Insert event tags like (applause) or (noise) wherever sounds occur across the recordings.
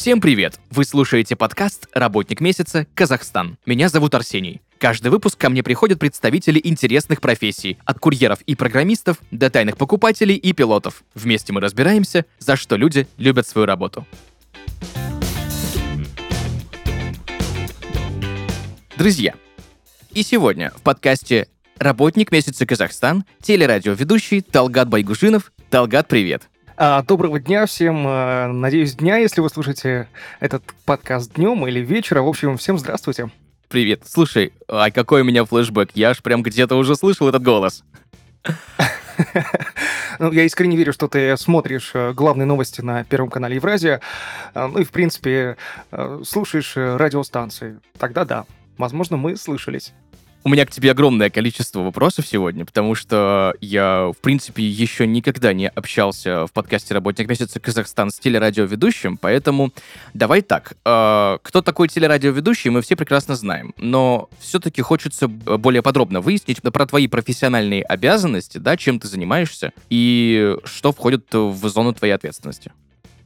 Всем привет! Вы слушаете подкаст «Работник месяца. Казахстан». Меня зовут Арсений. Каждый выпуск ко мне приходят представители интересных профессий, от курьеров и программистов до тайных покупателей и пилотов. Вместе мы разбираемся, за что люди любят свою работу. Друзья, и сегодня в подкасте «Работник месяца Казахстан» телерадиоведущий Талгат Байгужинов. Талгат, привет! А, доброго дня всем. А, надеюсь, дня, если вы слушаете этот подкаст днем или вечером. В общем, всем здравствуйте. Привет. Слушай, а какой у меня флешбэк? Я аж прям где-то уже слышал этот голос. (laughs) Ну, я искренне верю, что ты смотришь э, главные новости на Первом канале Евразия, а, ну и, в принципе, э, слушаешь э, радиостанции. Тогда да, возможно, мы слышались. У меня к тебе огромное количество вопросов сегодня, потому что я, в принципе, еще никогда не общался в подкасте «Работник месяца Казахстан» с телерадиоведущим, поэтому давай так. Э, кто такой телерадиоведущий, мы все прекрасно знаем, но все-таки хочется более подробно выяснить про твои профессиональные обязанности, да, чем ты занимаешься и что входит в зону твоей ответственности.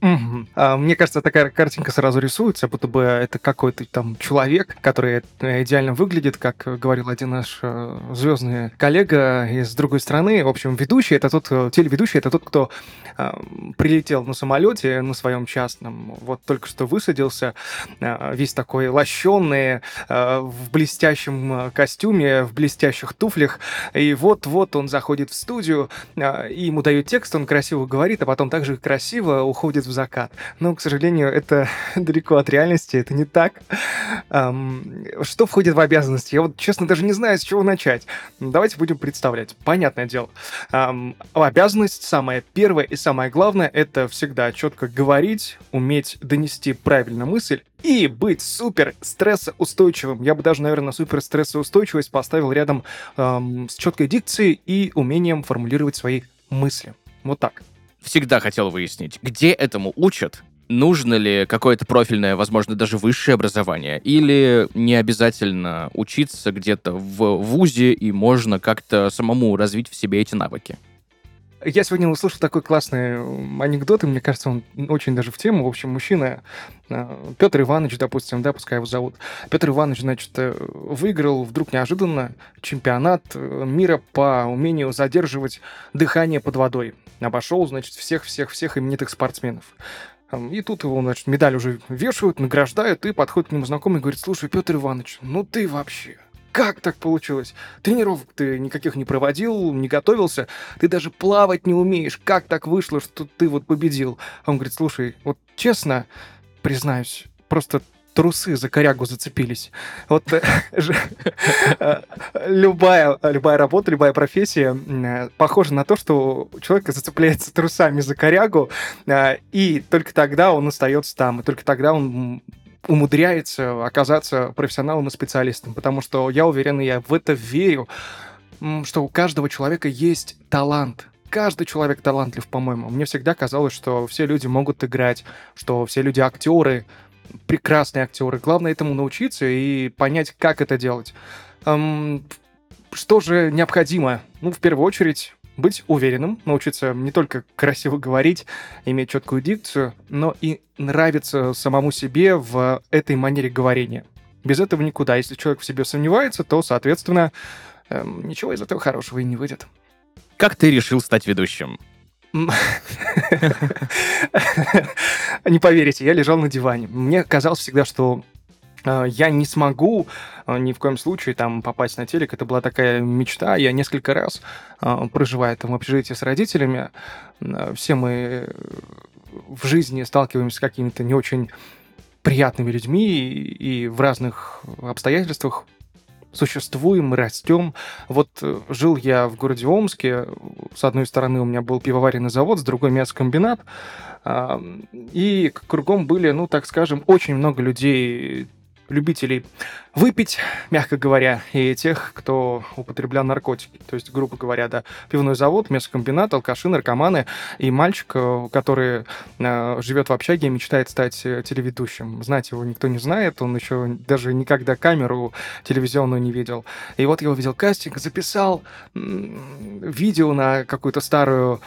Угу. А, мне кажется, такая картинка сразу рисуется, будто бы это какой-то там человек, который э, идеально выглядит, как говорил один наш э, звездный коллега из другой страны. В общем, ведущий это тот, э, телеведущий это тот, кто э, прилетел на самолете на своем частном, вот только что высадился, э, весь такой лощенный, э, в блестящем костюме, в блестящих туфлях, и вот-вот он заходит в студию, и ему дают текст, он красиво говорит, а потом также красиво уходит в закат. Но, к сожалению, это (laughs) далеко от реальности, это не так. Что входит в обязанности? Я вот, честно, даже не знаю, с чего начать. Давайте будем представлять. Понятное дело. Обязанность самая первая и самое главное, это всегда четко говорить, уметь донести правильно мысль и быть супер стрессоустойчивым. Я бы даже, наверное, супер стрессоустойчивость поставил рядом эм, с четкой дикцией и умением формулировать свои мысли. Вот так всегда хотел выяснить, где этому учат, нужно ли какое-то профильное, возможно, даже высшее образование, или не обязательно учиться где-то в вузе, и можно как-то самому развить в себе эти навыки? Я сегодня услышал такой классный анекдот, и мне кажется, он очень даже в тему. В общем, мужчина, э, Петр Иванович, допустим, да, пускай его зовут. Петр Иванович, значит, э, выиграл вдруг неожиданно чемпионат э, мира по умению задерживать дыхание под водой. Обошел, значит, всех-всех-всех именитых спортсменов. И тут его, значит, медаль уже вешают, награждают, и подходит к нему знакомый и говорит, слушай, Петр Иванович, ну ты вообще, как так получилось? Тренировок ты никаких не проводил, не готовился, ты даже плавать не умеешь. Как так вышло, что ты вот победил? А он говорит, слушай, вот честно признаюсь, просто трусы за корягу зацепились. Вот э, (laughs) э, любая, любая работа, любая профессия э, похожа на то, что человек зацепляется трусами за корягу, и только тогда он остается там, и только тогда он умудряется оказаться профессионалом и специалистом, потому что я уверен, и я в это верю, что у каждого человека есть талант. Каждый человек талантлив, по-моему. Мне всегда казалось, что все люди могут играть, что все люди актеры, прекрасные актеры. Главное этому научиться и понять, как это делать. Эм, что же необходимо? Ну, в первую очередь, быть уверенным, научиться не только красиво говорить, иметь четкую дикцию, но и нравиться самому себе в этой манере говорения. Без этого никуда. Если человек в себе сомневается, то, соответственно, эм, ничего из этого хорошего и не выйдет. Как ты решил стать ведущим? (laughs) Не поверите, я лежал на диване. Мне казалось всегда, что а, я не смогу а, ни в коем случае там попасть на телек. Это была такая мечта. Я несколько раз, а, проживая там в общежитии с родителями, все мы в жизни сталкиваемся с какими-то не очень приятными людьми и в разных обстоятельствах существуем, растем. Вот э, жил я в городе Омске, с одной стороны у меня был пивоваренный завод, с другой мясокомбинат, и кругом были, ну, так скажем, очень много людей любителей выпить, мягко говоря, и тех, кто употреблял наркотики. То есть, грубо говоря, да, пивной завод, мясокомбинат, алкаши, наркоманы и мальчик, э, который э, живет в общаге и мечтает стать э, телеведущим. Знать его никто не знает, он еще даже никогда камеру телевизионную не видел. И вот я увидел кастинг, записал видео на какую-то старую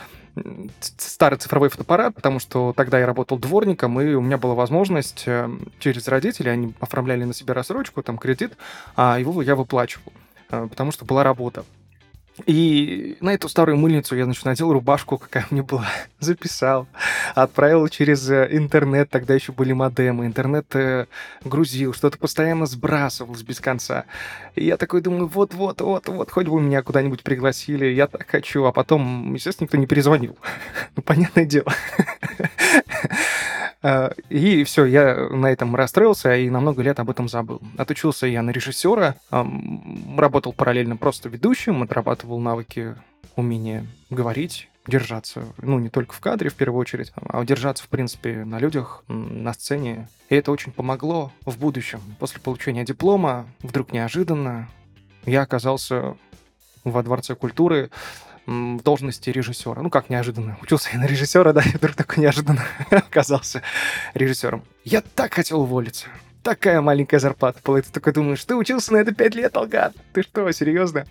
старый цифровой фотоаппарат, потому что тогда я работал дворником, и у меня была возможность э, через родителей, они оформляли на себя рассрочку, там кредит, а его я выплачивал, э, потому что была работа. И на эту старую мыльницу я, значит, надел рубашку, какая мне была, (laughs) записал, отправил через э, интернет, тогда еще были модемы, интернет э, грузил, что-то постоянно сбрасывалось без конца. И я такой думаю, вот-вот-вот-вот, хоть бы меня куда-нибудь пригласили, я так хочу, а потом, естественно, никто не перезвонил. (laughs) ну, понятное дело. (laughs) А, и все, я на этом расстроился и на много лет об этом забыл. Отучился я на режиссера, работал параллельно просто ведущим, отрабатывал навыки умения говорить, держаться, ну, не только в кадре в первую очередь, а держаться, в принципе, на людях, на сцене. И это очень помогло в будущем. После получения диплома, вдруг неожиданно, я оказался во Дворце культуры в должности режиссера. Ну, как неожиданно. Учился я на режиссера, да, (laughs) и вдруг такой неожиданно (laughs) оказался режиссером. Я так хотел уволиться. Такая маленькая зарплата была. И ты такой думаешь, ты учился на это пять лет, Алгат? Ты что, серьезно?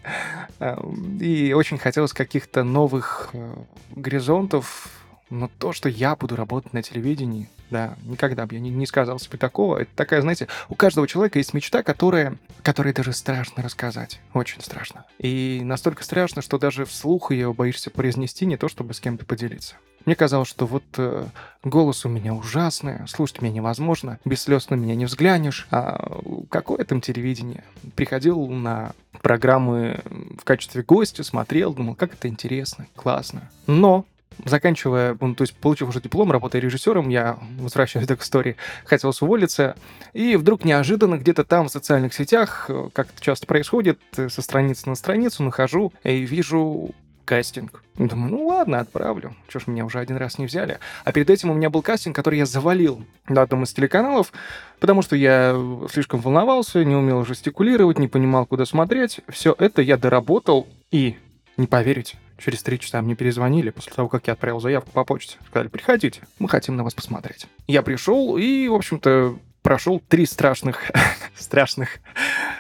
И очень хотелось каких-то новых э, горизонтов, но то, что я буду работать на телевидении, да, никогда бы я не, не сказал себе такого. Это такая, знаете, у каждого человека есть мечта, которая, которой даже страшно рассказать. Очень страшно. И настолько страшно, что даже вслух ее боишься произнести, не то чтобы с кем-то поделиться. Мне казалось, что вот э, голос у меня ужасный, слушать меня невозможно, без слез на меня не взглянешь. А какое там телевидение? Приходил на программы в качестве гостя, смотрел, думал, как это интересно, классно. Но заканчивая, ну, то есть получив уже диплом, работая режиссером, я возвращаюсь (laughs) к истории, хотел уволиться, и вдруг неожиданно где-то там в социальных сетях, э, как это часто происходит, э, со страницы на страницу нахожу и вижу кастинг. Думаю, ну ладно, отправлю. Чё ж меня уже один раз не взяли. А перед этим у меня был кастинг, который я завалил на одном из телеканалов, потому что я слишком волновался, не умел жестикулировать, не понимал, куда смотреть. Все это я доработал и, не поверите, Через три часа мне перезвонили после того, как я отправил заявку по почте. Сказали, приходите, мы хотим на вас посмотреть. Я пришел и, в общем-то, прошел три страшных, (laughs) страшных,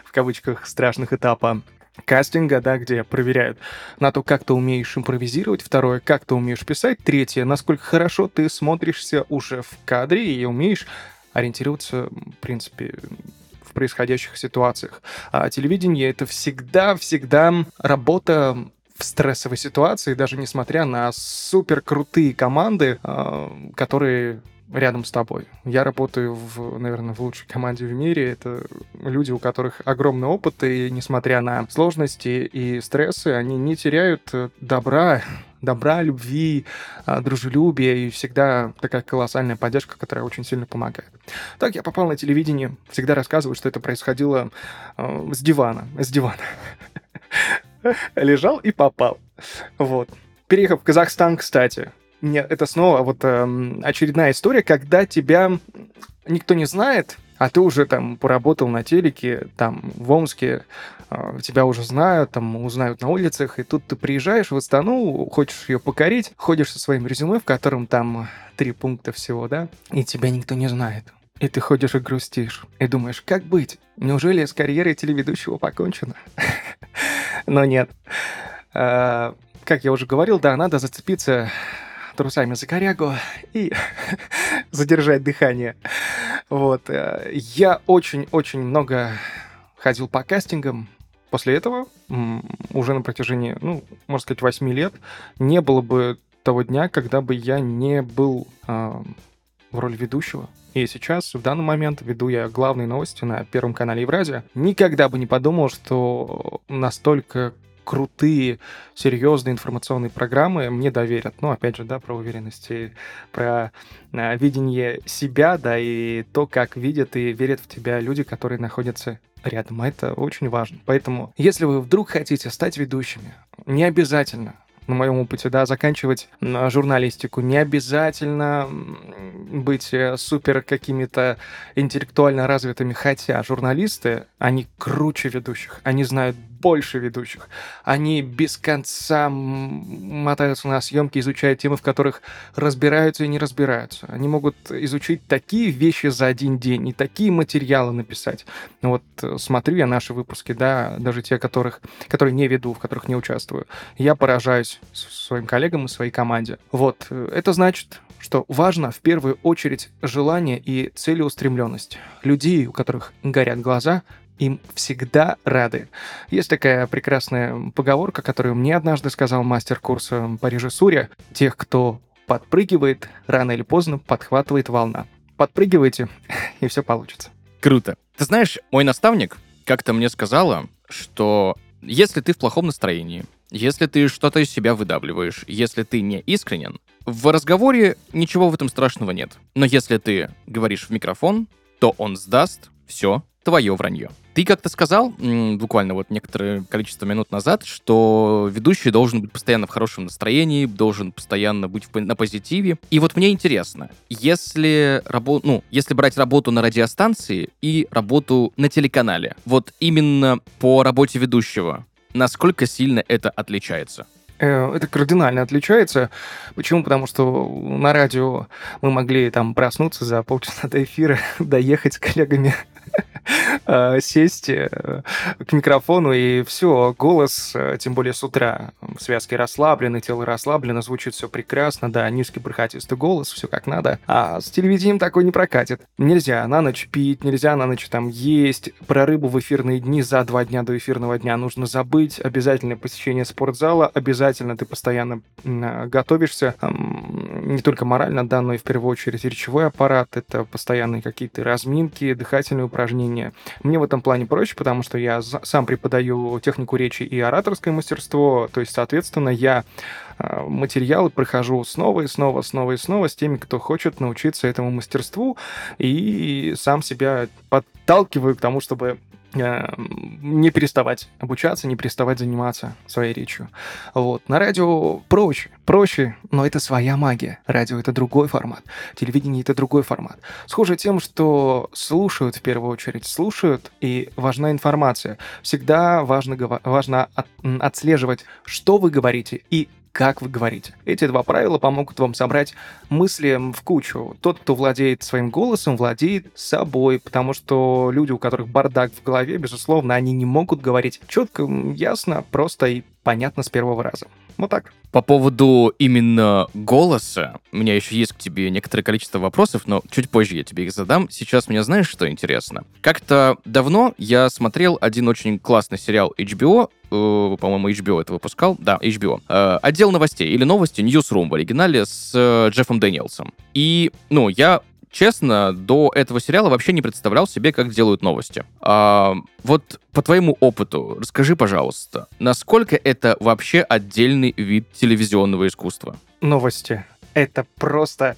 в кавычках, страшных этапа кастинга, да, где проверяют на то, как ты умеешь импровизировать, второе, как ты умеешь писать, третье, насколько хорошо ты смотришься уже в кадре и умеешь ориентироваться, в принципе, в происходящих ситуациях. А телевидение — это всегда-всегда работа в стрессовой ситуации, даже несмотря на супер крутые команды, а, которые рядом с тобой. Я работаю, в, наверное, в лучшей команде в мире. Это люди, у которых огромный опыт, и несмотря на сложности и стрессы, они не теряют э, добра, добра, любви, а, дружелюбия, и всегда такая колоссальная поддержка, которая очень сильно помогает. Так я попал на телевидение, всегда рассказываю, что это происходило э, с дивана, с дивана. (laughs) Лежал и попал. Вот. Переехав в Казахстан, кстати, нет, это снова вот э, очередная история, когда тебя никто не знает, а ты уже там поработал на телеке, там в Омске, э, тебя уже знают, там узнают на улицах, и тут ты приезжаешь в Астану, хочешь ее покорить, ходишь со своим резюме, в котором там три пункта всего, да, и тебя никто не знает. И ты ходишь и грустишь, и думаешь, как быть? Неужели с карьерой телеведущего покончено? (laughs) Но нет. А, как я уже говорил, да, надо зацепиться трусами за корягу и (laughs) задержать дыхание. Вот. Э, я очень-очень много ходил по кастингам. После этого, уже на протяжении, ну, можно сказать, 8 лет, не было бы того дня, когда бы я не был э, в роли ведущего. И сейчас, в данный момент, веду я главные новости на Первом канале Евразия. Никогда бы не подумал, что настолько крутые, серьезные информационные программы мне доверят. Ну, опять же, да, про уверенность и про э, видение себя, да, и то, как видят и верят в тебя люди, которые находятся рядом. Это очень важно. Поэтому, если вы вдруг хотите стать ведущими, не обязательно на моем опыте, да, заканчивать журналистику. Не обязательно быть э, супер какими-то интеллектуально развитыми, хотя журналисты, они круче ведущих, они знают больше ведущих. Они без конца мотаются на съемки, изучая темы, в которых разбираются и не разбираются. Они могут изучить такие вещи за один день и такие материалы написать. Вот э, смотрю я наши выпуски, да, даже те, которых, которые не веду, в которых не участвую. Я поражаюсь своим коллегам и своей команде. Вот, э, это значит, что важно в первую очередь желание и целеустремленность. Людей, у которых горят глаза, им всегда рады. Есть такая прекрасная поговорка, которую мне однажды сказал мастер курса по режиссуре. Тех, кто подпрыгивает, рано или поздно подхватывает волна. Подпрыгивайте, (laughs) и все получится. Круто. Ты знаешь, мой наставник как-то мне сказала, что если ты в плохом настроении, если ты что-то из себя выдавливаешь, если ты не искренен, в разговоре ничего в этом страшного нет. Но если ты говоришь в микрофон, то он сдаст все твое вранье. Ты как-то сказал, буквально вот некоторое количество минут назад, что ведущий должен быть постоянно в хорошем настроении, должен постоянно быть на позитиве. И вот мне интересно, если, рабо ну, если брать работу на радиостанции и работу на телеканале, вот именно по работе ведущего, насколько сильно это отличается? Э, это кардинально отличается. Почему? Потому что на радио мы могли там проснуться за полчаса до эфира, (laughs) доехать с коллегами (laughs) сесть э, к микрофону, и все, голос, э, тем более с утра, связки расслаблены, тело расслаблено, звучит все прекрасно, да, низкий бархатистый голос, все как надо. А с телевидением такой не прокатит. Нельзя на ночь пить, нельзя на ночь там есть. Про рыбу в эфирные дни за два дня до эфирного дня нужно забыть. Обязательное посещение спортзала, обязательно ты постоянно готовишься, не только морально, да, но и в первую очередь речевой аппарат, это постоянные какие-то разминки, дыхательные упражнения. Мне в этом плане проще, потому что я сам преподаю технику речи и ораторское мастерство, то есть, соответственно, я а, материалы прохожу снова и снова, снова и снова с теми, кто хочет научиться этому мастерству, и сам себя подталкиваю к тому, чтобы Э, не переставать обучаться, не переставать заниматься своей речью. Вот. На радио проще, проще, но это своя магия. Радио — это другой формат, телевидение — это другой формат. Схоже тем, что слушают в первую очередь, слушают, и важна информация. Всегда важно, важно от, отслеживать, что вы говорите и как вы говорите. Эти два правила помогут вам собрать мысли в кучу. Тот, кто владеет своим голосом, владеет собой, потому что люди, у которых бардак в голове, безусловно, они не могут говорить четко, ясно, просто и понятно с первого раза. Вот так. По поводу именно голоса, у меня еще есть к тебе некоторое количество вопросов, но чуть позже я тебе их задам. Сейчас мне знаешь, что интересно? Как-то давно я смотрел один очень классный сериал HBO, э, по-моему, HBO это выпускал, да, HBO, э, отдел новостей или новости Newsroom в оригинале с э, Джеффом Дэниелсом. И, ну, я честно, до этого сериала вообще не представлял себе, как делают новости. А, вот по твоему опыту, расскажи, пожалуйста, насколько это вообще отдельный вид телевизионного искусства? Новости это просто...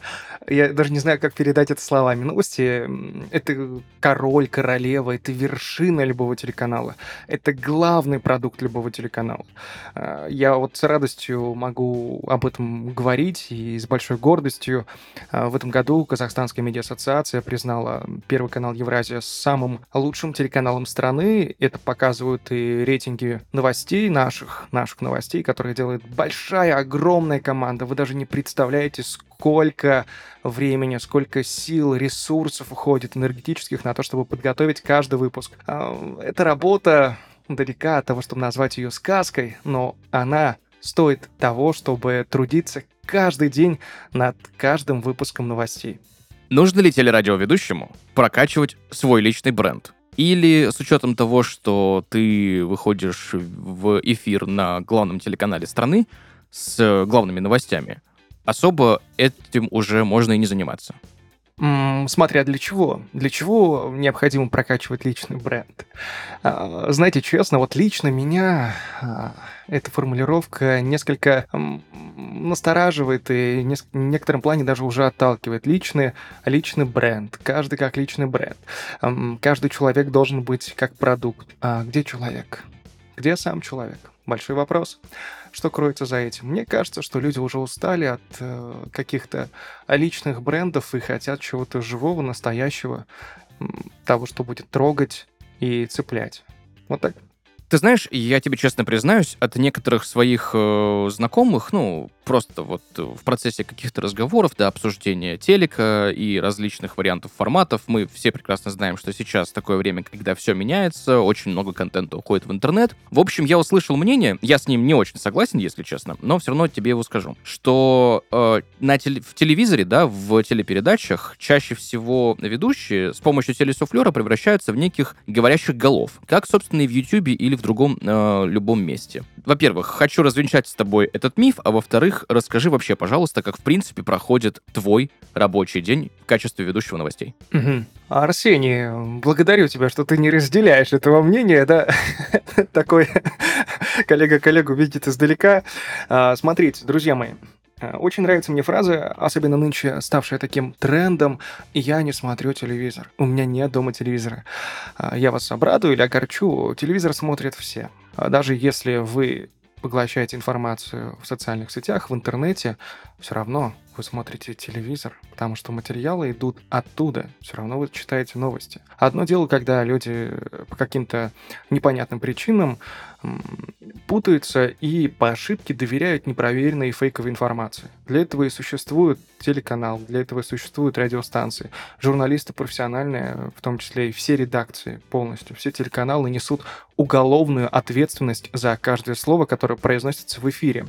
Я даже не знаю, как передать это словами. Новости — это король, королева, это вершина любого телеканала. Это главный продукт любого телеканала. А, я вот с радостью могу об этом говорить и с большой гордостью. А, в этом году Казахстанская медиа-ассоциация признала Первый канал Евразия самым лучшим телеканалом страны. Это показывают и рейтинги новостей наших, наших новостей, которые делает большая, огромная команда. Вы даже не представляете, представляете, сколько времени, сколько сил, ресурсов уходит энергетических на то, чтобы подготовить каждый выпуск. А, эта работа далека от того, чтобы назвать ее сказкой, но она стоит того, чтобы трудиться каждый день над каждым выпуском новостей. Нужно ли телерадиоведущему прокачивать свой личный бренд? Или с учетом того, что ты выходишь в эфир на главном телеканале страны с главными новостями, особо этим уже можно и не заниматься. Смотря для чего. Для чего необходимо прокачивать личный бренд. А, знаете, честно, вот лично меня а, эта формулировка несколько настораживает и в некотором плане даже уже отталкивает. Личный, личный бренд. Каждый как личный бренд. Каждый человек должен быть как продукт. А где человек? Где сам человек? Большой вопрос. Что кроется за этим? Мне кажется, что люди уже устали от э, каких-то личных брендов и хотят чего-то живого, настоящего, того, что будет трогать и цеплять. Вот так. Ты знаешь, я тебе честно признаюсь, от некоторых своих э, знакомых, ну, просто вот в процессе каких-то разговоров, да, обсуждения телека и различных вариантов форматов, мы все прекрасно знаем, что сейчас такое время, когда все меняется, очень много контента уходит в интернет. В общем, я услышал мнение, я с ним не очень согласен, если честно, но все равно тебе его скажу, что э, на теле, в телевизоре, да, в телепередачах чаще всего ведущие с помощью телесуфлера превращаются в неких говорящих голов, как, собственно, и в Ютубе или в другом э, любом месте. Во-первых, хочу развенчать с тобой этот миф, а во-вторых, расскажи вообще, пожалуйста, как в принципе проходит твой рабочий день в качестве ведущего новостей. Угу. Арсений, благодарю тебя, что ты не разделяешь этого мнения, да? (laughs) Такой (laughs) коллега коллегу видит издалека. А, смотрите, друзья мои, очень нравится мне фраза, особенно нынче ставшая таким трендом «Я не смотрю телевизор, у меня нет дома телевизора». А, я вас обрадую или огорчу, телевизор смотрят все. А даже если вы поглощаете информацию в социальных сетях, в интернете, все равно вы смотрите телевизор, потому что материалы идут оттуда, все равно вы читаете новости. Одно дело, когда люди по каким-то непонятным причинам путаются и по ошибке доверяют непроверенной и фейковой информации. Для этого и существует телеканал, для этого и существуют радиостанции. Журналисты профессиональные, в том числе и все редакции полностью, все телеканалы несут уголовную ответственность за каждое слово, которое произносится в эфире.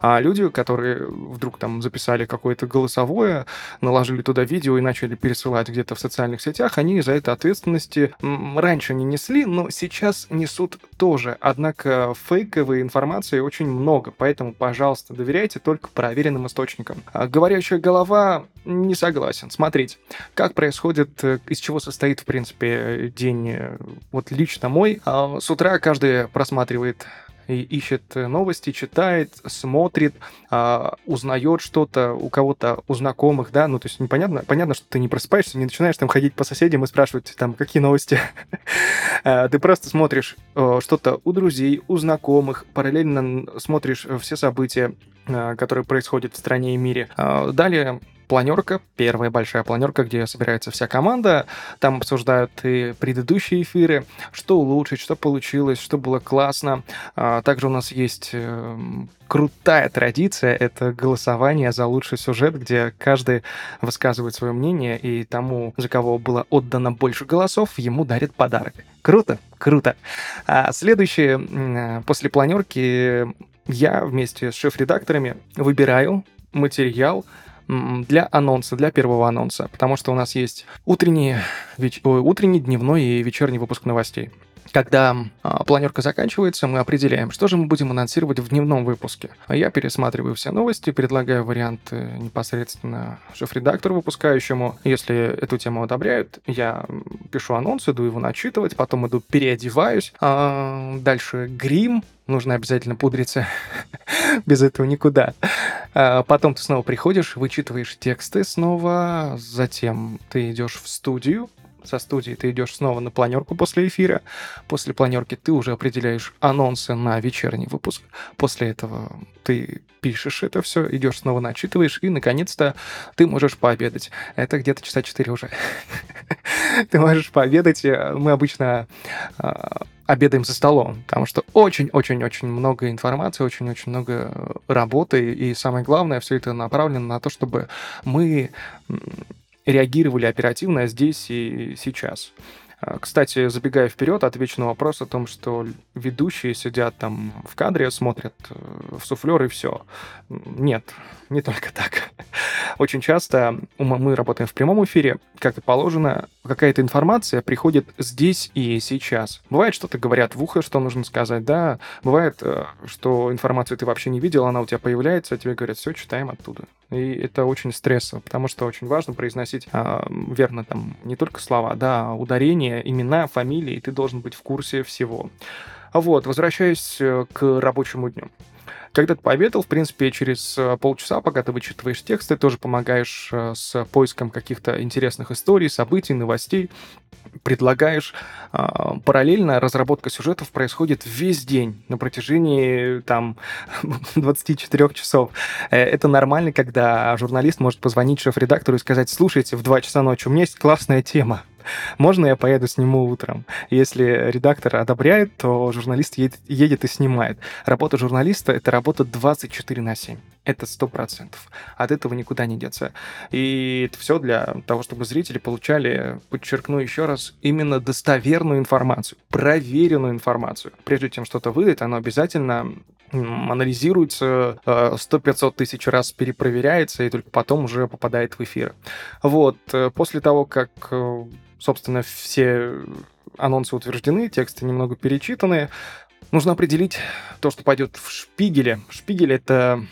А люди, которые вдруг там записали какое-то голосовое, наложили туда видео и начали пересылать где-то в социальных сетях, они за это ответственности раньше не несли, но сейчас несут тоже. Однако фейковой информации очень много, поэтому, пожалуйста, доверяйте только проверенным источникам. А говорящая голова не согласен. Смотрите, как происходит, э, из чего состоит, в принципе, день э, вот лично мой. А, с утра каждый просматривает ищет новости, читает, смотрит, а, узнает что-то у кого-то, у знакомых, да, ну, то есть непонятно, понятно, что ты не просыпаешься, не начинаешь там ходить по соседям и спрашивать там, какие новости. (laughs) А, ты просто смотришь э, что-то у друзей, у знакомых, параллельно смотришь все события, а, которые происходят в стране и мире. Далее планерка, первая большая планерка, где собирается вся команда. Там обсуждают и предыдущие эфиры, что улучшить, что получилось, что было классно. А, также у нас есть эм, крутая традиция — это голосование за лучший сюжет, где каждый высказывает свое мнение, и тому, за кого было отдано больше голосов, ему дарят подарок. Круто, круто. А следующее, после планерки я вместе с шеф-редакторами выбираю материал, для анонса, для первого анонса, потому что у нас есть утренний, веч... утренний дневной и вечерний выпуск новостей. Когда а, планерка заканчивается, мы определяем, что же мы будем анонсировать в дневном выпуске. Я пересматриваю все новости, предлагаю варианты непосредственно шеф-редактору выпускающему. Если эту тему одобряют, я пишу анонс, иду его начитывать, потом иду переодеваюсь. А, дальше грим, нужно обязательно пудриться. (laughs) Без этого никуда. А, потом ты снова приходишь, вычитываешь тексты снова, затем ты идешь в студию, со студии ты идешь снова на планерку после эфира. После планерки ты уже определяешь анонсы на вечерний выпуск. После этого ты пишешь это все, идешь снова начитываешь, и наконец-то ты можешь пообедать. Это где-то часа 4 уже. (laughs) Ты можешь пообедать. Мы обычно а, обедаем за столом, потому что очень-очень-очень много информации, очень-очень много работы, и самое главное, все это направлено на то, чтобы мы реагировали оперативно здесь и сейчас. А, кстати, забегая вперед, отвечу на вопрос о том, что ведущие сидят там в кадре, смотрят э, в суфлер и все. Нет, не только так. (laughs) Очень часто мы работаем в прямом эфире, как и положено, какая-то информация приходит здесь и сейчас. Бывает, что-то говорят в ухо, что нужно сказать, да. Бывает, э, что информацию ты вообще не видел, она у тебя появляется, а тебе говорят, все, читаем оттуда. И это очень стрессово, потому что очень важно произносить а, верно там не только слова, да, а ударения, имена, фамилии, и ты должен быть в курсе всего. Вот, возвращаясь э, к рабочему дню. Когда ты пообедал, в принципе, через э, полчаса, пока ты вычитываешь текст, ты тоже помогаешь э, с поиском каких-то интересных историй, событий, новостей, предлагаешь. А, параллельно разработка сюжетов происходит весь день, на протяжении там (laughs) 24 часов. Э, это нормально, когда журналист может позвонить шеф-редактору и сказать, слушайте, в 2 часа ночи у меня есть классная тема Можно я поеду сниму утром? Если редактор одобряет, то журналист едет, и снимает. Работа журналиста — это работа 24 на 7. Это сто процентов. От этого никуда не деться. И это все для того, чтобы зрители получали, подчеркну еще раз, именно достоверную информацию, проверенную информацию. Прежде чем что-то выдать, оно обязательно анализируется, 100-500 э, тысяч раз перепроверяется и только потом уже попадает в эфир. Вот. Э, после того, как, э, собственно, все анонсы утверждены, тексты немного перечитаны, нужно определить то, что пойдет в шпигеле. Шпигель — это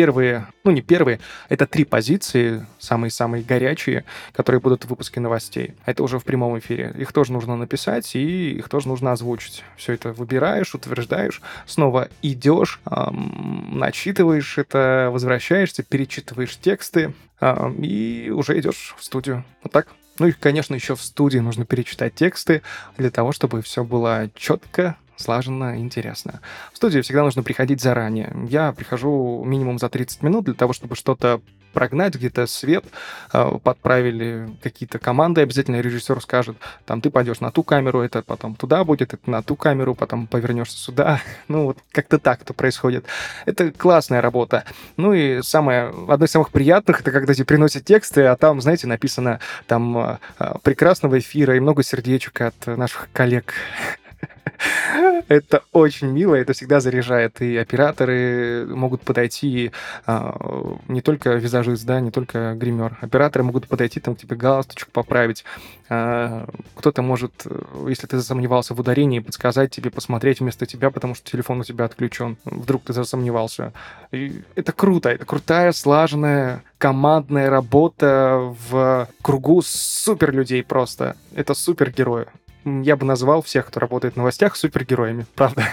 первые, ну не первые, это три позиции, самые-самые горячие, которые будут в выпуске новостей. Это уже в прямом эфире. Их тоже нужно написать, и их тоже нужно озвучить. Все это выбираешь, утверждаешь, снова идешь, эм, начитываешь это, возвращаешься, перечитываешь тексты, эм, и уже идешь в студию. Вот так. Ну и, конечно, еще в студии нужно перечитать тексты для того, чтобы все было четко, слаженно, интересно. В студию всегда нужно приходить заранее. Я прихожу минимум за 30 минут для того, чтобы что-то прогнать, где-то свет э, подправили, какие-то команды обязательно режиссер скажет, там ты пойдешь на ту камеру, это потом туда будет, это на ту камеру, потом повернешься сюда. (laughs) Ну, вот как-то так это происходит. Это классная работа. Ну и самое, одно из самых приятных, это когда тебе приносят тексты, а там, знаете, написано там э, прекрасного эфира и много сердечек от наших коллег (laughs) Это очень мило, это всегда заряжает. И операторы могут подойти, а, не только визажист, да, не только гример. Операторы могут подойти, там, к тебе галстучек поправить. А, кто-то может, если ты засомневался в ударении, подсказать тебе, посмотреть вместо тебя, потому что телефон у тебя отключен. Вдруг ты засомневался. И это круто, это крутая, слаженная командная работа в кругу супер людей просто. Это супер герои я бы назвал всех, кто работает в новостях, супергероями, правда.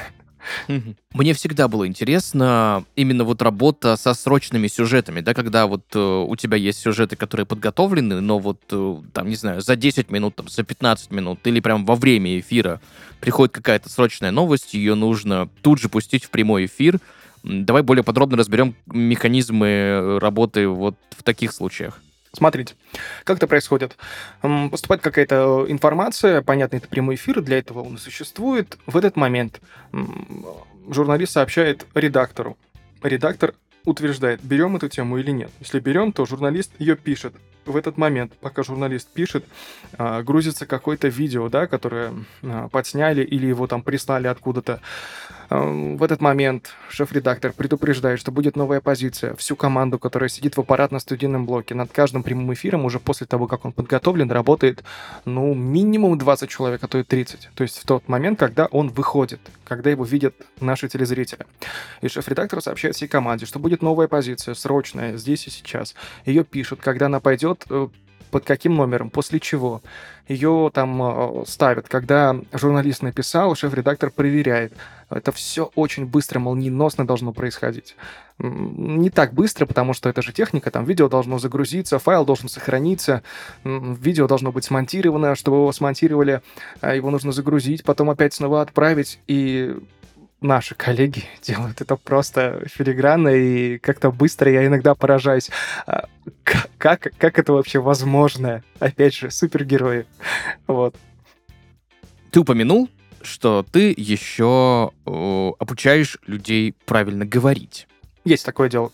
Мне всегда было интересно именно вот работа со срочными сюжетами, да, когда вот э, у тебя есть сюжеты, которые подготовлены, но вот э, там, не знаю, за 10 минут, там, за 15 минут или прям во время эфира приходит какая-то срочная новость, ее нужно тут же пустить в прямой эфир. Давай более подробно разберем механизмы э, работы вот в таких случаях. Смотрите, как это происходит. Поступает какая-то информация, понятно, это прямой эфир, для этого он и существует. В этот момент журналист сообщает редактору. Редактор утверждает, берем эту тему или нет. Если берем, то журналист ее пишет в этот момент, пока журналист пишет, а, грузится какое-то видео, да, которое а, подсняли или его там прислали откуда-то. В этот момент шеф-редактор предупреждает, что будет новая позиция. Всю команду, которая сидит в аппаратно-студийном блоке, над каждым прямым эфиром уже после того, как он подготовлен, работает, ну, минимум 20 человек, а то и 30. То есть в тот момент, когда он выходит, когда его видят наши телезрители. И шеф-редактор сообщает всей команде, что будет новая позиция, срочная, здесь и сейчас. Ее пишут, когда она пойдет э, под каким номером, после чего. Ее там э, ставят. Когда журналист написал, шеф-редактор проверяет. Это все очень быстро, молниеносно должно происходить. Не так быстро, потому что это же техника, там видео должно загрузиться, файл должен сохраниться, видео должно быть смонтировано, чтобы его смонтировали, а его нужно загрузить, потом опять снова отправить, и наши коллеги (laughs) делают это просто филигранно и как-то быстро. Я иногда поражаюсь, а, как, как это вообще возможно? Опять же, супергерои. (laughs) Вот. Ты упомянул, что ты еще э, обучаешь людей правильно говорить. Есть такое дело.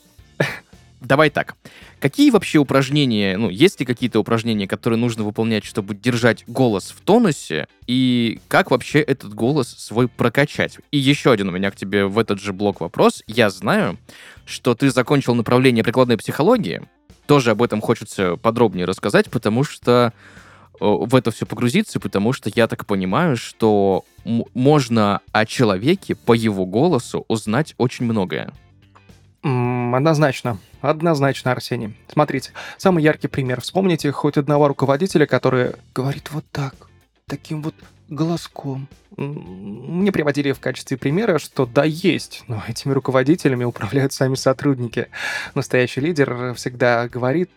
Давай так. Какие вообще упражнения, ну, есть ли какие-то упражнения, которые нужно выполнять, чтобы держать голос в тонусе, и как вообще этот голос свой прокачать? И еще один у меня к тебе в этот же блок вопрос. Я знаю, что ты закончил направление прикладной психологии. Тоже об этом хочется подробнее рассказать, потому что в это все погрузиться, потому что я так понимаю, что можно о человеке по его голосу узнать очень многое. Однозначно. Однозначно, Арсений. Смотрите, самый яркий пример. Вспомните хоть одного руководителя, который говорит вот так, таким вот голоском. Мне приводили в качестве примера, что да, есть, но этими руководителями управляют сами сотрудники. Настоящий лидер всегда говорит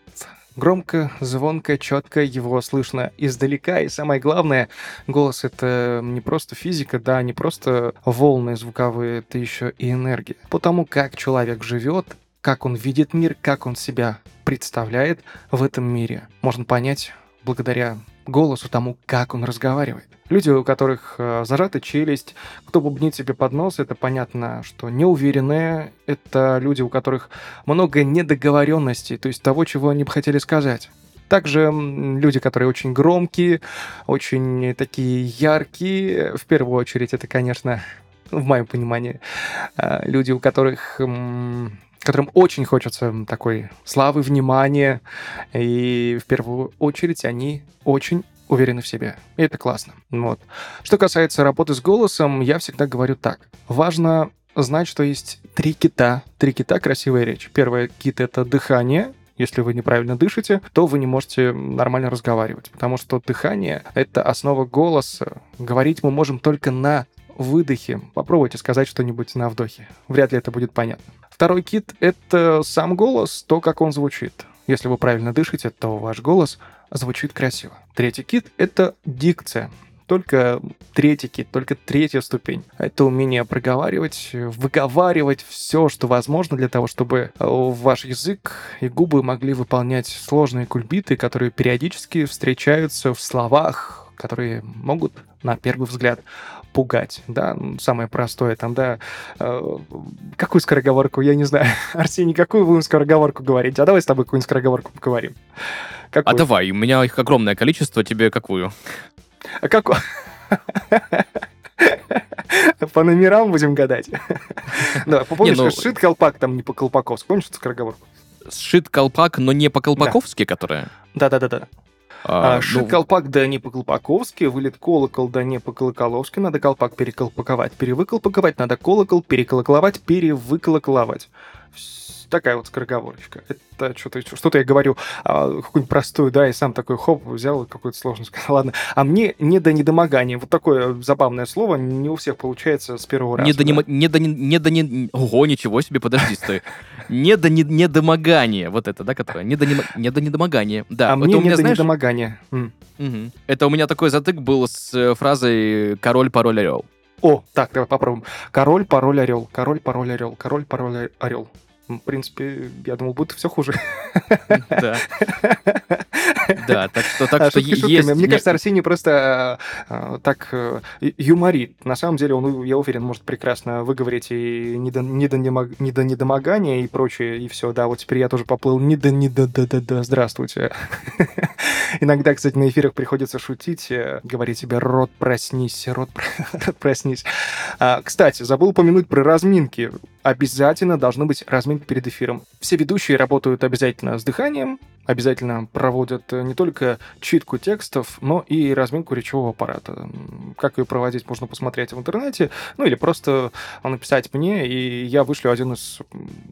Громко, звонко, четко его слышно издалека. И самое главное, голос — это не просто физика, да, не просто волны звуковые, это еще и энергия. Потому как человек живет, как он видит мир, как он себя представляет в этом мире, можно понять благодаря голосу, тому, как он разговаривает. Люди, у которых э, зажата челюсть, кто бубнит себе под нос, это понятно, что неуверенные. Это люди, у которых много недоговоренностей, то есть того, чего они бы хотели сказать. Также люди, которые очень громкие, очень такие яркие. В первую очередь, это, конечно, в моем понимании, э, люди, у которых которым очень хочется такой славы, внимания, и в первую очередь они очень уверены в себе. И это классно. Вот. Что касается работы с голосом, я всегда говорю так. Важно знать, что есть три кита. Три кита — красивая речь. Первый кит — это дыхание, если вы неправильно дышите, то вы не можете нормально разговаривать, потому что дыхание — это основа голоса. Говорить мы можем только на выдохе. Попробуйте сказать что-нибудь на вдохе. Вряд ли это будет понятно. Второй кит — это сам голос, то, как он звучит. Если вы правильно дышите, то ваш голос звучит красиво. Третий кит — это дикция только третий кит, только третья ступень. Это умение проговаривать, выговаривать все, что возможно для того, чтобы ваш язык и губы могли выполнять сложные кульбиты, которые периодически встречаются в словах, которые могут на первый взгляд пугать, да, самое простое там, да, э, какую скороговорку, я не знаю, (laughs) Арсений, какую будем скороговорку говорить, а давай с тобой какую-нибудь скороговорку поговорим. Какую? А давай, у меня их огромное количество, тебе какую? А какую? (laughs) По номерам будем гадать. (laughs) Да, помнишь, ну... сшит колпак там не по колпаковски, помнишь эту скороговорку? Сшит колпак, но не по колпаковски, которая? Да-да-да-да. А, а, Шит ну... колпак да не по-колпаковски, вылет колокол да не по-колоколовски, надо колпак переколпаковать, перевыколпаковать, надо колокол переколоколовать, перевыколоколовать такая вот скороговорочка. Это что-то что-то я говорю а, какую-нибудь простую, да, и сам такой хоп, взял какую-то сложную сказал. Ладно. А мне не до недомогания. Вот такое забавное слово не у всех получается с первого раза. Не до, да? не, до, не до не... Ого, ничего себе, подожди, стой. (laughs) Не до не, недомогания. Вот это, да, которое? Не до, не, не до недомогания. Да, а мне не до недомогания. Угу. Это у меня такой затык был с э, фразой «король, пароль, орел». О, так, давай попробуем. Король, пароль, орел. Король, пароль, орел. Король, пароль, орел. В принципе, я думал, будет все хуже. (laughs) Да. Да, так что так а, что есть... Мне кажется, Арсений просто а, так э, юморит. На самом деле, он, я уверен, может прекрасно выговорить и не до, не до, не до недомогания и прочее, и все. Да, вот теперь я тоже поплыл не до не до да да да здравствуйте. (laughs) (laughs) Иногда, кстати, на эфирах приходится шутить, э, говорить себе «рот проснись, (laughs) рот проснись». А, кстати, забыл упомянуть про разминки. Обязательно должны быть разминки перед эфиром. Все ведущие работают обязательно с дыханием, обязательно проводят э, не только читку текстов, но и разминку речевого аппарата. Как ее проводить, можно посмотреть в интернете, ну или просто написать мне, и я вышлю один из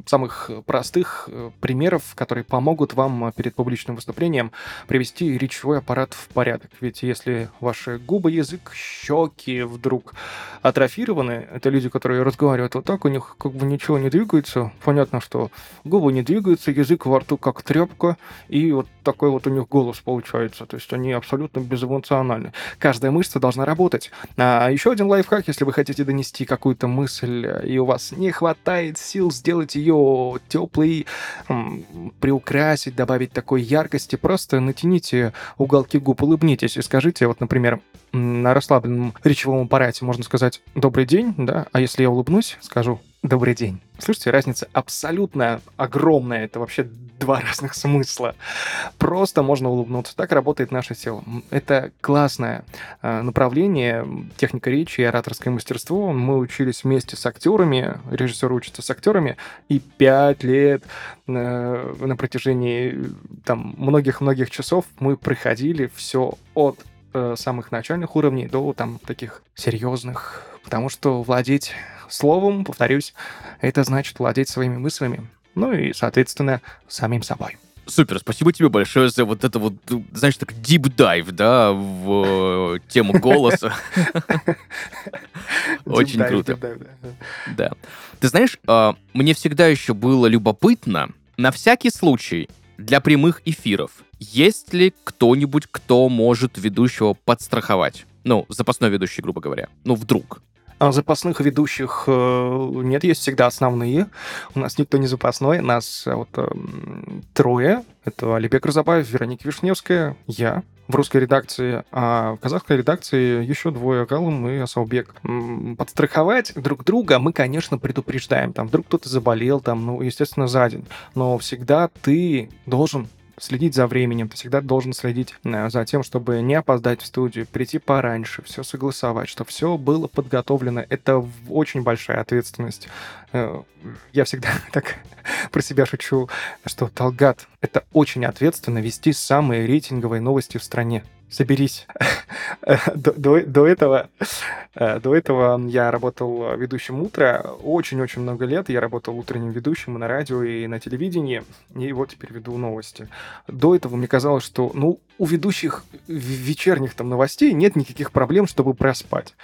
самых простых э, примеров, которые помогут вам перед публичным выступлением привести речевой аппарат в порядок. Ведь если ваши губы, язык, щеки вдруг атрофированы, это люди, которые разговаривают вот так, у них как бы ничего не двигается, понятно, что губы не двигаются, язык во рту как трепка, и вот такой вот у них голос получается. То есть они абсолютно безэмоциональны. Каждая мышца должна работать. А еще один лайфхак, если вы хотите донести какую-то мысль, и у вас не хватает сил сделать ее теплой, приукрасить, добавить такой яркости, просто натяните уголки губ, улыбнитесь и скажите, вот, например, на расслабленном речевом аппарате можно сказать «добрый день», да, а если я улыбнусь, скажу «добрый день». Слушайте, разница абсолютно огромная. Это вообще два (laughs) разных смысла. Просто можно улыбнуться. Так работает наше тело. Это классное э, направление, техника речи и ораторское мастерство. Мы учились вместе с актерами, режиссер учится с актерами, и пять лет э, на протяжении там многих-многих часов мы проходили все от э, самых начальных уровней до там таких серьезных, потому что владеть словом, повторюсь, это значит владеть своими мыслями, ну и, соответственно, самим собой. Супер, спасибо тебе большое за вот это вот, знаешь, так deep dive, да, в э, тему (laughs) голоса. Очень круто. Да. Ты знаешь, а, мне всегда еще было любопытно, на всякий случай, для прямых эфиров, есть ли кто-нибудь, кто может ведущего подстраховать? Ну, запасной ведущий, грубо говоря. Ну, вдруг. А запасных ведущих э, нет, есть всегда основные. У нас никто не запасной, нас э, вот эм, трое. Это Алибек Разабаев, Вероника Вишневская, я, в русской редакции, а в казахской редакции еще двое, Галым и Асаубек. Подстраховать друг друга мы, конечно, предупреждаем. Там вдруг кто-то заболел, там, ну, естественно, за день. Но всегда ты должен следить за временем, ты всегда должен следить э, за тем, чтобы не опоздать в студию, прийти пораньше, все согласовать, чтобы все было подготовлено. Это очень большая ответственность. Э, я всегда (laughs) так про себя шучу, что Талгат — это очень ответственно вести самые рейтинговые новости в стране соберись. (laughs) до, до, до, этого, э, до этого я работал ведущим утра. Очень-очень много лет я работал утренним ведущим и на радио, и на телевидении. И вот теперь веду новости. До этого мне казалось, что ну, у ведущих вечерних там новостей нет никаких проблем, чтобы проспать.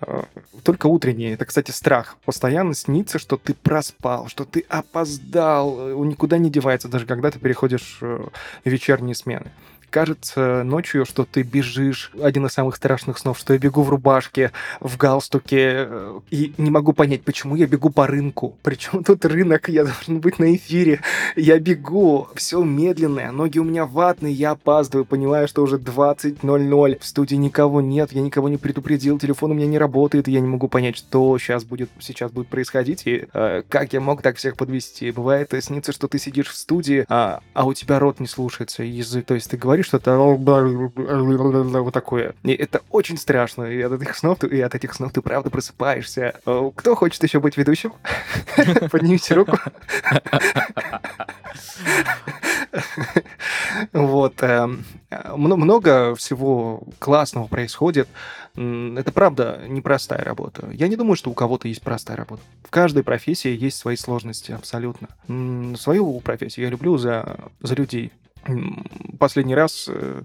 Э, только утренние. Это, кстати, страх. Постоянно снится, что ты проспал, что ты опоздал. Никуда не девается, даже когда ты переходишь вечерние смены кажется ночью, что ты бежишь. Один из самых страшных снов, что я бегу в рубашке, в галстуке, э, и не могу понять, почему я бегу по рынку. Причем тут рынок, я должен быть на эфире. Я бегу, все медленное, ноги у меня ватные, я опаздываю, понимаю, что уже 20.00, в студии никого нет, я никого не предупредил, телефон у меня не работает, и я не могу понять, что сейчас будет, сейчас будет происходить, и э, как я мог так всех подвести. Бывает, снится, что ты сидишь в студии, а, а у тебя рот не слушается, язык, то есть ты говоришь говоришь что-то вот такое. И это очень страшно. И от этих снов, и от этих снов ты правда просыпаешься. Кто хочет еще быть ведущим? (laughs) Поднимите руку. Вот. Эм, много всего классного происходит. Это правда непростая работа. Я не думаю, что у кого-то есть простая работа. В каждой профессии есть свои сложности, абсолютно. Свою профессию я люблю за, за людей последний раз э,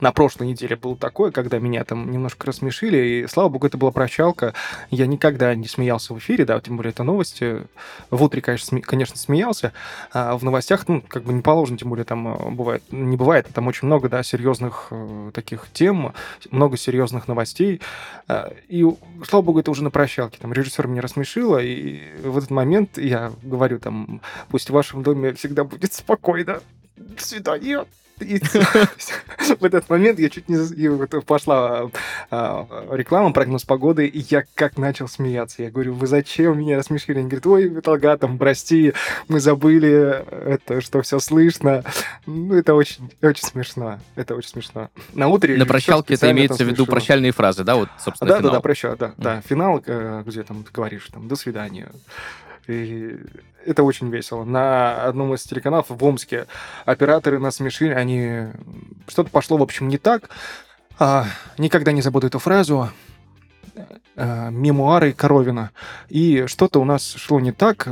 на прошлой неделе было такое, когда меня там немножко рассмешили, и, слава богу, это была прощалка. Я никогда не смеялся в эфире, да, тем более это новости. В утре, конечно, сме- конечно смеялся, а в новостях, ну, как бы не положено, тем более там э, бывает, не бывает, там очень много, да, серьезных э, таких тем, много серьезных новостей. Э, и, слава богу, это уже на прощалке. Там режиссер меня рассмешила, и в этот момент я говорю там, пусть в вашем доме всегда будет спокойно, до свидания. И (laughs) в этот момент я чуть не... Пошла а, реклама, прогноз погоды, и я как начал смеяться. Я говорю, вы зачем меня рассмешили? Они говорят, ой, Металга, там, прости, мы забыли, это, что все слышно. Ну, это очень, очень смешно. Это очень смешно. На утре... На прощалке это имеется в виду прощальные фразы, да? Вот, собственно, Да, да, да, прощал, да. Да, финал, э, где там ты говоришь, там, до свидания. И это очень весело. На одном из телеканалов в Омске операторы нас смешили, они... Что-то пошло, в общем, не так. А, никогда не забуду эту фразу. А, мемуары Коровина. И что-то у нас шло не так.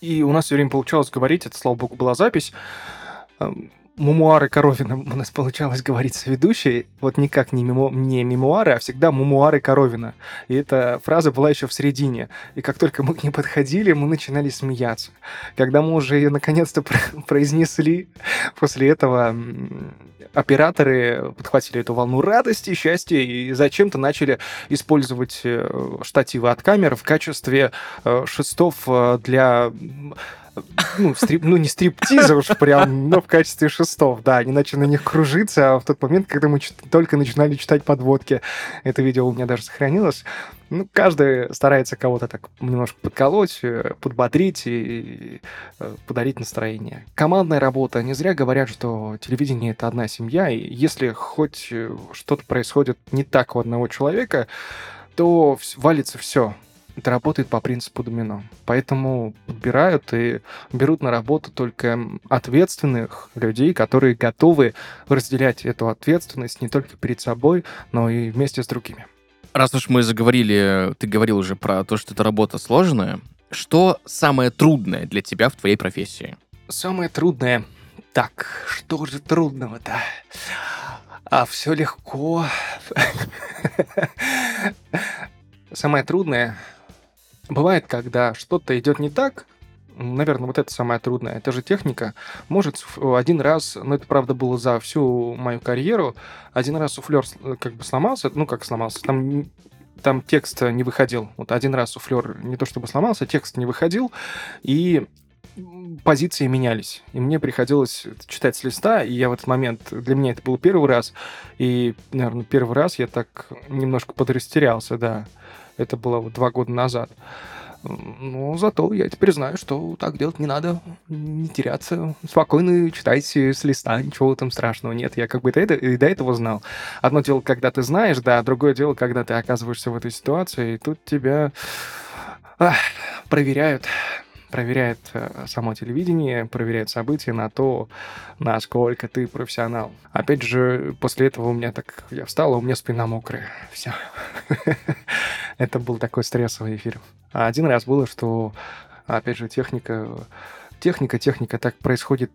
И у нас все время получалось говорить, это, слава богу, была запись мемуары Коровина у нас получалось говорить с ведущей, вот никак не, мемо, не мемуары, а всегда мемуары Коровина. И эта фраза была еще в середине. И как только мы к ней подходили, мы начинали смеяться. Когда мы уже ее наконец-то произнесли, после этого операторы подхватили эту волну радости, счастья и зачем-то начали использовать э, штативы от камер в качестве э, шестов э, для ну, стрип, ну не стриптиза уж прям, но в качестве шестов, да, они начали на них кружиться, а в тот момент, когда мы только начинали читать подводки, это видео у меня даже сохранилось, ну, каждый старается кого-то так немножко подколоть, э, подбодрить и э, подарить настроение. Командная работа. Не зря говорят, что телевидение — это одна семья, и если хоть э, что-то происходит не так у одного человека, то валится все это работает по принципу домино. Поэтому подбирают и берут на работу только ответственных людей, которые готовы разделять эту ответственность не только перед собой, но и вместе с другими. Раз уж мы заговорили, ты говорил уже про то, что эта работа сложная, что самое трудное для тебя в твоей профессии? Самое трудное... Так, что же трудного-то? А все легко. (laughs) Самое трудное Бывает, когда что-то идет не так, наверное, вот это самое трудное. Это же техника. Может, один раз, но это, правда, было за всю мою карьеру, один раз суфлер как бы сломался, ну, как сломался, там там текст не выходил. Вот один раз суфлер не то чтобы сломался, текст не выходил, и позиции менялись. И мне приходилось читать с листа, и я в этот момент, для меня это был первый раз, и, наверное, первый раз я так немножко подрастерялся, да. Это было вот два года назад. Ну, зато я теперь знаю, что так делать не надо, не теряться. Спокойно читайте с листа, ничего там страшного нет. Я как бы до, и до этого знал. Одно дело, когда ты знаешь, да, другое дело, когда ты оказываешься в этой ситуации, и тут тебя ах, проверяют проверяет э, само телевидение, проверяет события на то, насколько ты профессионал. Опять же, после этого у меня так... Я встал, а у меня спина мокрая. Все. (laughs) Это был такой стрессовый эфир. А один раз было, что, опять же, техника... Техника, техника, так происходит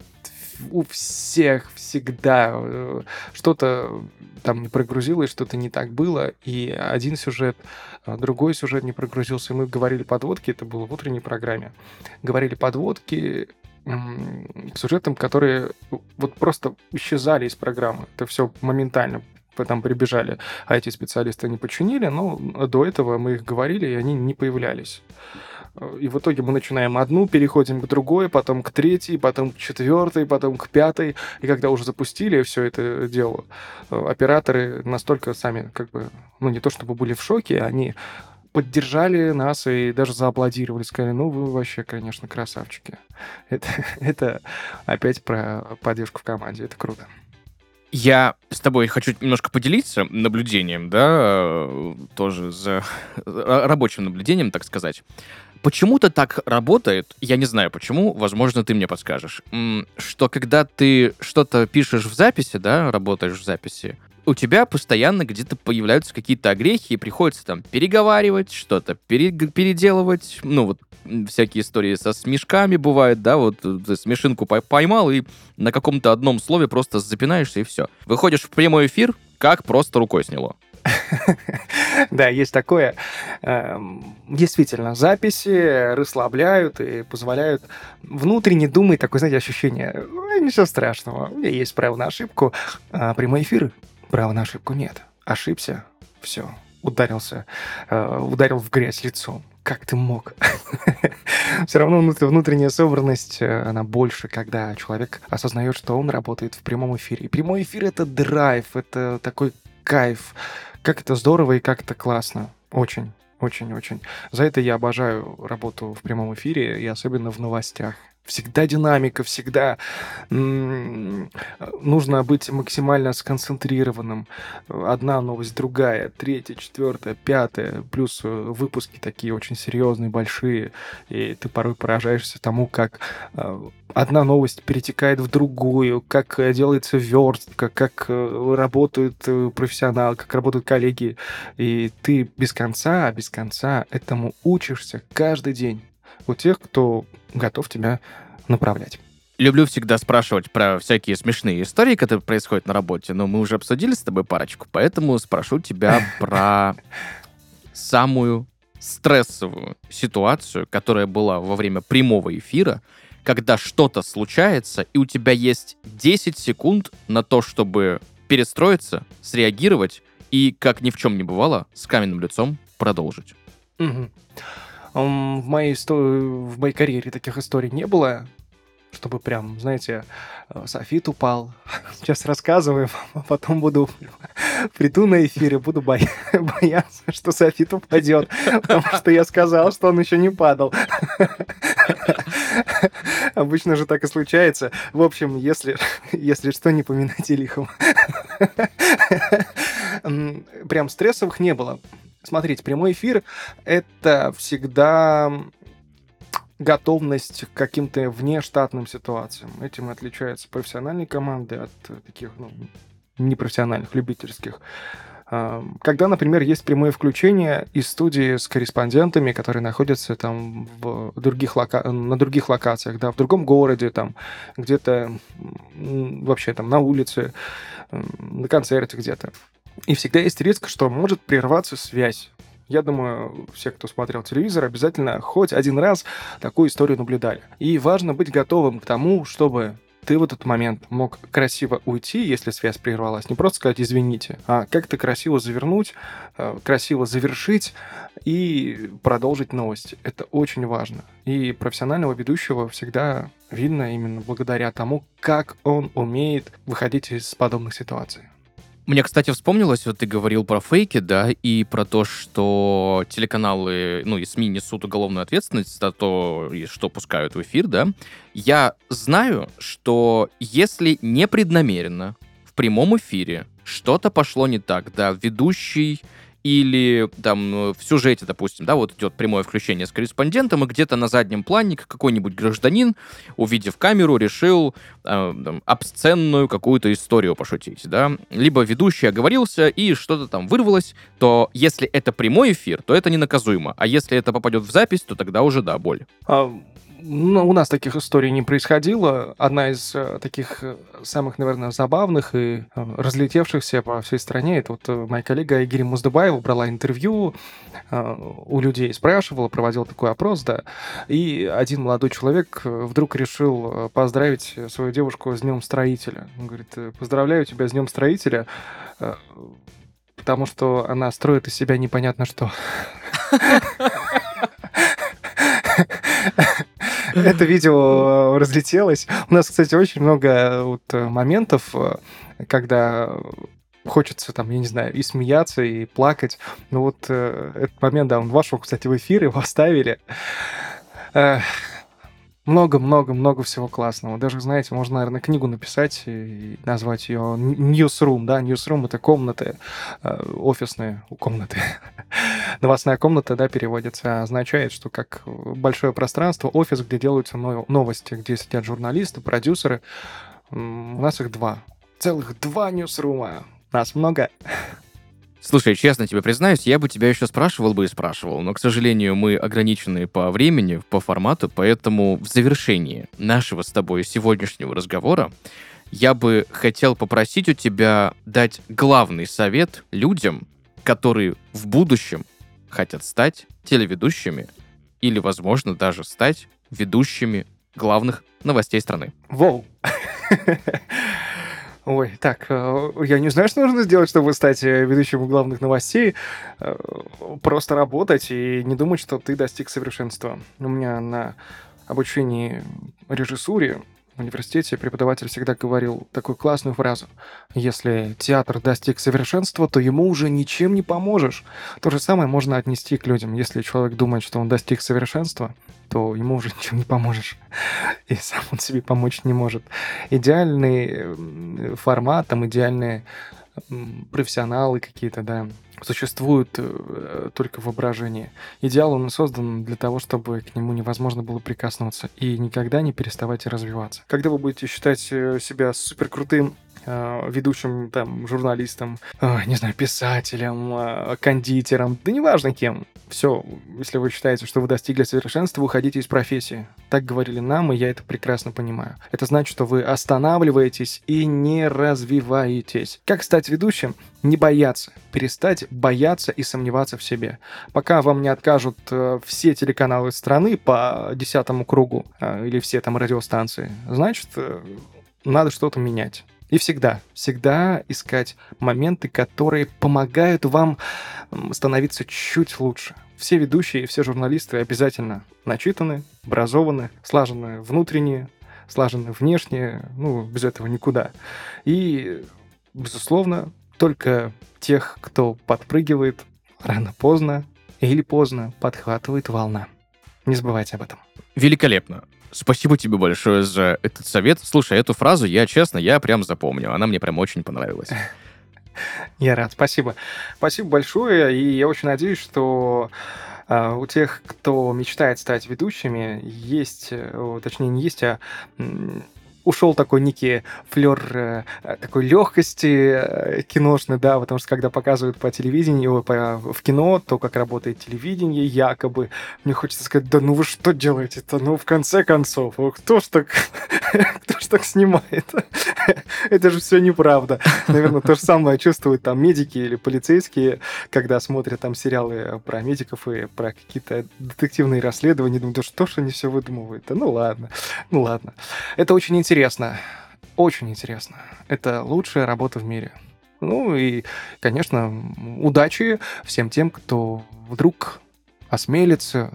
у всех всегда э, что-то там не прогрузилось, что-то не так было, и один сюжет, а другой сюжет не прогрузился. Мы говорили подводки, это было в утренней программе, говорили подводки к сюжетам, которые вот просто исчезали из программы. Это все моментально потом прибежали, а эти специалисты не починили, но до этого мы их говорили, и они не появлялись. И в итоге мы начинаем одну, переходим к другой, потом к третьей, потом к четвертой, потом к пятой. И когда уже запустили все это дело, э, операторы настолько сами, как бы, ну не то чтобы были в шоке, они поддержали нас и даже зааплодировали, сказали, ну вы вообще, конечно, красавчики. Это, (laughs) это опять про поддержку в команде, это круто. Я с тобой хочу немножко поделиться наблюдением, да, э, тоже за (laughs) рабочим наблюдением, так сказать. Почему-то так работает, я не знаю почему, возможно, ты мне подскажешь, что когда ты что-то пишешь в записи, да, работаешь в записи, у тебя постоянно где-то появляются какие-то огрехи, и приходится там переговаривать, что-то пере переделывать, ну вот всякие истории со смешками бывают, да, вот ты смешинку поймал и на каком-то одном слове просто запинаешься и все. Выходишь в прямой эфир, как просто рукой сняло. (laughs) Да, есть такое. Эм, действительно, записи расслабляют и позволяют внутренне думать, такое, знаете, ощущение, ничего страшного, у меня есть право на ошибку. А прямой эфир, права на ошибку нет. Ошибся, все, ударился, э, ударил в грязь лицом. Как ты мог? (laughs) Все равно внутренняя собранность, э, она больше, когда человек осознает, что он работает в прямом эфире. И прямой эфир — это драйв, это такой кайф. Как это здорово и как это классно. Очень, очень, очень. За это я обожаю работу в прямом эфире и особенно в новостях. Всегда динамика, всегда нужно быть максимально сконцентрированным. Одна новость, другая, третья, четвертая, пятая, плюс э, выпуски такие очень серьезные, большие, и ты порой поражаешься тому, как э, одна новость перетекает в другую, как э, делается верстка, как работают профессионалы, как работают коллеги, и ты без конца, без конца этому учишься каждый день у тех, кто готов тебя направлять. Люблю всегда спрашивать про всякие смешные истории, которые происходят на работе, но мы уже обсудили с тобой парочку, поэтому спрошу тебя про самую стрессовую ситуацию, которая была во время прямого эфира, когда что-то случается, и у тебя есть 10 секунд на то, чтобы перестроиться, среагировать и, как ни в чем не бывало, с каменным лицом продолжить. Угу. В моей, в моей карьере таких историй не было, чтобы прям, знаете, э, софит упал. (laughs) Сейчас рассказываю, (laughs) а потом буду (laughs) приду на эфире, буду боя... бояться, что софит упадет, потому что я сказал, что он еще не падал. Обычно же так и случается. В общем, если, если что, не поминайте лихом. Прям стрессовых не было. Смотрите, прямой эфир — это всегда готовность к каким-то внештатным ситуациям. Этим отличаются профессиональные команды от таких ну, непрофессиональных, любительских. Когда, например, есть прямое включение из студии с корреспондентами, которые находятся там в других лока... на других локациях, да, в другом городе, там, где-то вообще там на улице, на концерте где-то. И всегда есть риск, что может прерваться связь. Я думаю, все, кто смотрел телевизор, обязательно хоть один раз такую историю наблюдали. И важно быть готовым к тому, чтобы ты в этот момент мог красиво уйти, если связь прервалась, не просто сказать «извините», а как-то красиво завернуть, э, красиво завершить и продолжить новости. Это очень важно. И профессионального ведущего всегда видно именно благодаря тому, как он умеет выходить из подобных ситуаций. Мне, кстати, вспомнилось, вот ты говорил про фейки, да, и про то, что телеканалы, ну и СМИ несут уголовную ответственность за то, что пускают в эфир, да. Я знаю, что если непреднамеренно в прямом эфире что-то пошло не так, да, ведущий или там э, в сюжете, допустим, да, вот идет прямое включение с корреспондентом, и где-то на заднем плане какой-нибудь гражданин, увидев камеру, решил э, обсценную какую-то историю пошутить, да, либо ведущий оговорился и что-то там вырвалось, то если это прямой эфир, то это не наказуемо, а если это попадет в запись, то тогда уже, да, боль. А ну, у нас таких историй не происходило. Одна из э, таких э, самых, наверное, забавных и э, разлетевшихся по всей стране, это вот моя коллега Айгири Муздыбаева брала интервью у людей, спрашивала, проводила такой опрос, да, и один молодой человек вдруг решил поздравить свою девушку с Днем Строителя. Он говорит, «Э, поздравляю тебя с Днем Строителя, потому что она строит из себя непонятно что. (laughs) Это видео э, разлетелось. У нас, кстати, очень много э, вот э, моментов, когда хочется там, я не знаю, и смеяться, и плакать. Но вот этот момент, да, он вошел, кстати, в эфир, его оставили много-много-много всего классного. Даже, знаете, можно, наверное, книгу написать и назвать ее Newsroom, да, Newsroom — это комнаты, э, офисные комнаты. (laughs) Новостная комната, да, переводится, означает, что как большое пространство, офис, где делаются новости, где сидят журналисты, продюсеры. У нас их два. Целых два ньюсрума. Нас много. (laughs) Слушай, честно тебе признаюсь, я бы тебя еще спрашивал бы и спрашивал, но, к сожалению, мы ограничены по времени, по формату, поэтому в завершении нашего с тобой сегодняшнего разговора я бы хотел попросить у тебя дать главный совет людям, которые в будущем хотят стать телеведущими или, возможно, даже стать ведущими главных новостей страны. Воу! (laughs) Ой, так, э, я не знаю, что нужно сделать, чтобы стать э, ведущим главных новостей. Э, просто работать и не думать, что ты достиг совершенства. У меня на обучении режиссуре университете преподаватель всегда говорил такую классную фразу. Если театр достиг совершенства, то ему уже ничем не поможешь. То же самое можно отнести к людям. Если человек думает, что он достиг совершенства, то ему уже (laughs) ничем не поможешь. И сам он себе помочь не может. Идеальный формат, там идеальные профессионалы какие-то, да, существуют э, только в воображении. Идеал он создан для того, чтобы к нему невозможно было прикоснуться и никогда не переставать развиваться. Когда вы будете считать э, себя супер крутым Э, ведущим там журналистом, э, не знаю, писателем, э, кондитером, да неважно кем. Все, если вы считаете, что вы достигли совершенства, уходите из профессии. Так говорили нам, и я это прекрасно понимаю. Это значит, что вы останавливаетесь и не развиваетесь. Как стать ведущим? Не бояться. Перестать бояться и сомневаться в себе. Пока вам не откажут все телеканалы страны по десятому кругу или все там радиостанции, значит, надо что-то менять. И всегда, всегда искать моменты, которые помогают вам становиться чуть лучше. Все ведущие, все журналисты обязательно начитаны, образованы, слажены внутренние, слажены внешние, ну, без этого никуда. И, безусловно, только тех, кто подпрыгивает рано-поздно или поздно, подхватывает волна. Не забывайте об этом. Великолепно. Спасибо тебе большое за этот совет. Слушай, эту фразу я, честно, я прям запомню. Она мне прям очень понравилась. (laughs) Я рад, спасибо. Спасибо большое, и я очень надеюсь, что Uh, у тех, кто мечтает стать ведущими, есть, э, точнее не есть, а ушел такой некий флер э, такой легкости э, киношной, да, потому что когда показывают по телевидению, по, в кино, то, как работает телевидение, якобы, мне хочется сказать, да ну вы что делаете-то, ну в конце концов, кто ж так, (laughs) кто ж так снимает? (laughs) Это же все неправда. Наверное, то же самое чувствуют там медики или полицейские, когда смотрят там сериалы про медиков и про какие-то детективные расследования. Думают, да что ж они все выдумывают? Да ну ладно, ну ладно. Это очень интересно. Очень интересно. Это лучшая работа в мире. Ну и, конечно, удачи всем тем, кто вдруг осмелится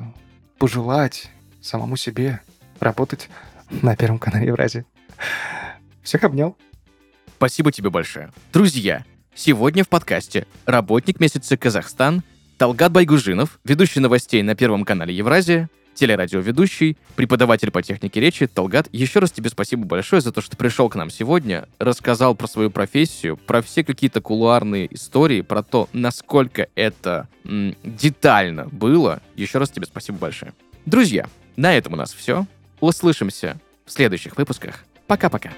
пожелать самому себе работать на Первом канале Евразии. Всех обнял. Спасибо тебе большое. Друзья, сегодня в подкасте «Работник месяца Казахстан» Талгат Байгужинов, ведущий новостей на Первом канале Евразия, телерадиоведущий, преподаватель по технике речи. Талгат, еще раз тебе спасибо большое за то, что пришел к нам сегодня, рассказал про свою профессию, про все какие-то кулуарные истории, про то, насколько это м, детально было. Еще раз тебе спасибо большое. Друзья, на этом у нас все. Услышимся в следующих выпусках. Пока-пока.